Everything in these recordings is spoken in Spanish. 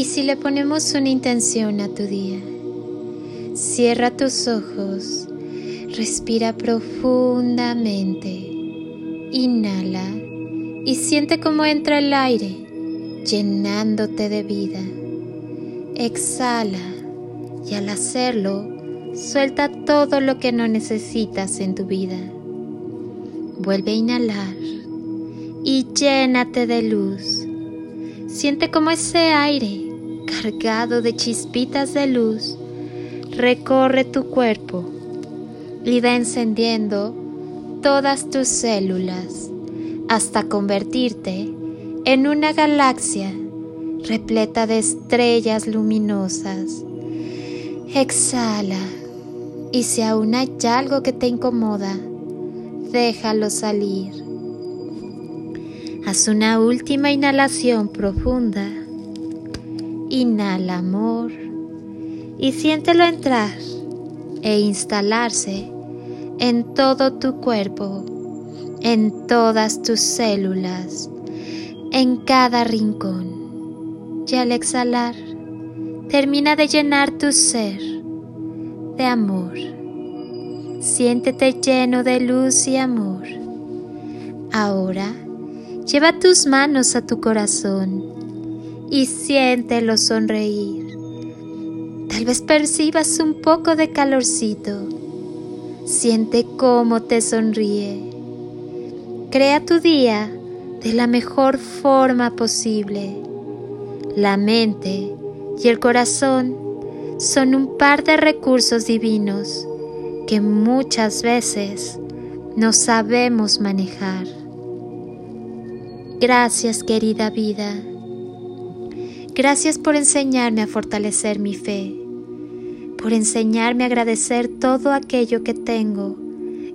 ¿Y si le ponemos una intención a tu día? Cierra tus ojos, respira profundamente, inhala y siente cómo entra el aire llenándote de vida. Exhala y al hacerlo, suelta todo lo que no necesitas en tu vida. Vuelve a inhalar y llénate de luz. Siente como ese aire cargado de chispitas de luz recorre tu cuerpo y va encendiendo todas tus células hasta convertirte en una galaxia repleta de estrellas luminosas. Exhala y si aún hay algo que te incomoda, déjalo salir. Haz una última inhalación profunda. Inhala amor y siéntelo entrar e instalarse en todo tu cuerpo, en todas tus células, en cada rincón. Y al exhalar, termina de llenar tu ser de amor. Siéntete lleno de luz y amor. Ahora, lleva tus manos a tu corazón y siéntelo sonreír. Tal vez percibas un poco de calorcito. Siente cómo te sonríe. Crea tu día de la mejor forma posible. La mente y el corazón son un par de recursos divinos que muchas veces no sabemos manejar. Gracias querida vida. Gracias por enseñarme a fortalecer mi fe por enseñarme a agradecer todo aquello que tengo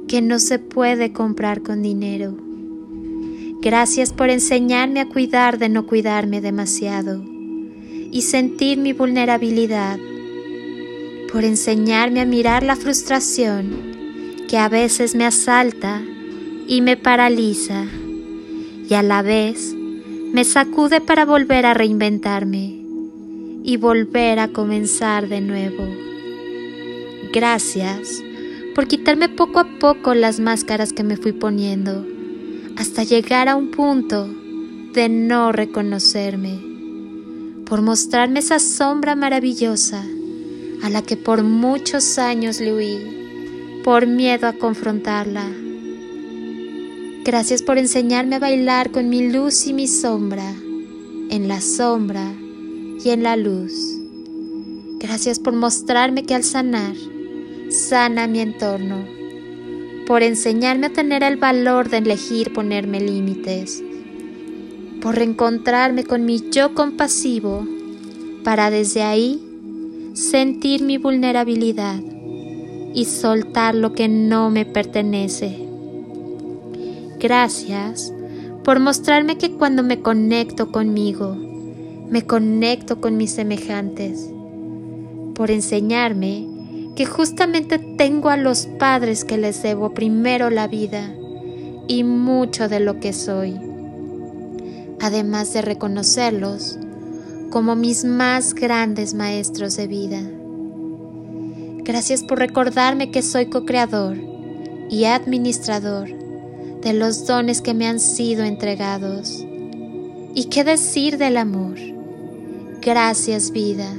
que no se puede comprar con dinero. Gracias por enseñarme a cuidar de no cuidarme demasiado y sentir mi vulnerabilidad, por enseñarme a mirar la frustración que a veces me asalta y me paraliza y a la vez me sacude para volver a reinventarme y volver a comenzar de nuevo. Gracias por quitarme poco a poco las máscaras que me fui poniendo hasta llegar a un punto de no reconocerme, por mostrarme esa sombra maravillosa a la que por muchos años le huí, por miedo a confrontarla. Gracias por enseñarme a bailar con mi luz y mi sombra, en la sombra y en la luz. Gracias por mostrarme que al sanar, sana mi entorno, por enseñarme a tener el valor de elegir ponerme límites, por reencontrarme con mi yo compasivo, para desde ahí sentir mi vulnerabilidad y soltar lo que no me pertenece. Gracias por mostrarme que cuando me conecto conmigo, me conecto con mis semejantes, por enseñarme que justamente tengo a los padres que les debo primero la vida y mucho de lo que soy, además de reconocerlos como mis más grandes maestros de vida. Gracias por recordarme que soy co-creador y administrador de los dones que me han sido entregados. ¿Y qué decir del amor? Gracias vida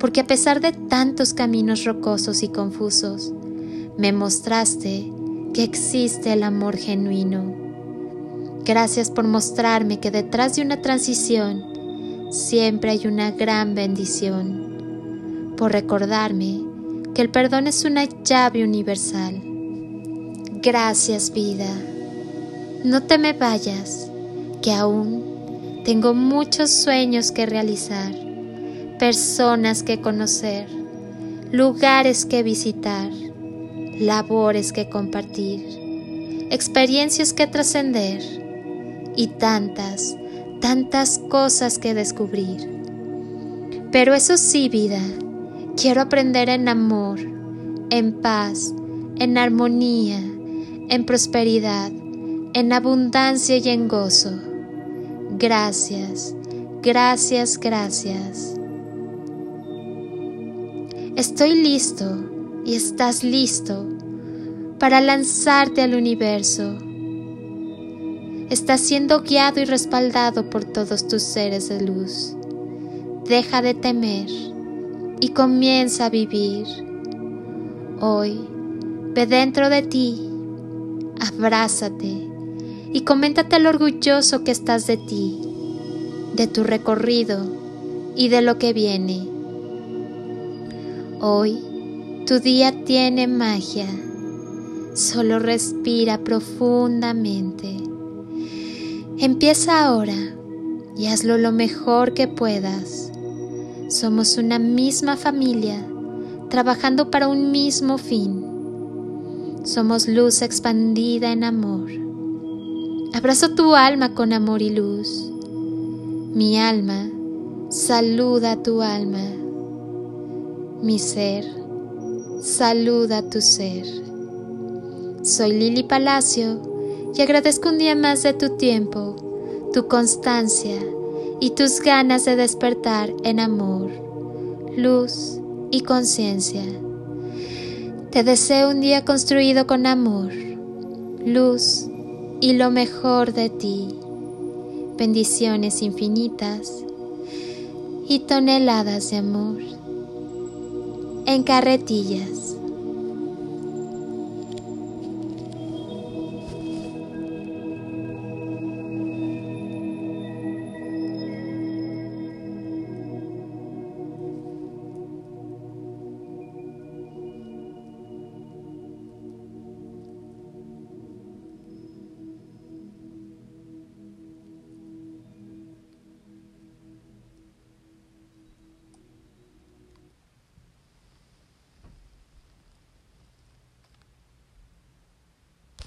porque a pesar de tantos caminos rocosos y confusos, me mostraste que existe el amor genuino. Gracias por mostrarme que detrás de una transición siempre hay una gran bendición, por recordarme que el perdón es una llave universal. Gracias vida. No te me vayas, que aún tengo muchos sueños que realizar personas que conocer, lugares que visitar, labores que compartir, experiencias que trascender y tantas, tantas cosas que descubrir. Pero eso sí, vida, quiero aprender en amor, en paz, en armonía, en prosperidad, en abundancia y en gozo. Gracias gracias, gracias. Estoy listo y estás listo para lanzarte al universo. Estás siendo guiado y respaldado por todos tus seres de luz. Deja de temer y comienza a vivir. Hoy, ve dentro de ti, abrázate y coméntate lo orgulloso que estás de ti, de tu recorrido y de lo que viene. Hoy, tu día tiene magia. Solo respira profundamente. Empieza ahora y hazlo lo mejor que puedas. Somos una misma familia, trabajando para un mismo fin. Somos luz expandida en amor. Abrazo tu alma con amor y luz. Mi alma saluda tu alma. Mi ser saluda tu ser. Soy Lili Palacio y agradezco un día más de tu tiempo, tu constancia y tus ganas de despertar en amor, luz y conciencia. Te deseo un día construido con amor, luz y lo mejor de ti. Bendiciones infinitas y toneladas de amor en carretillas.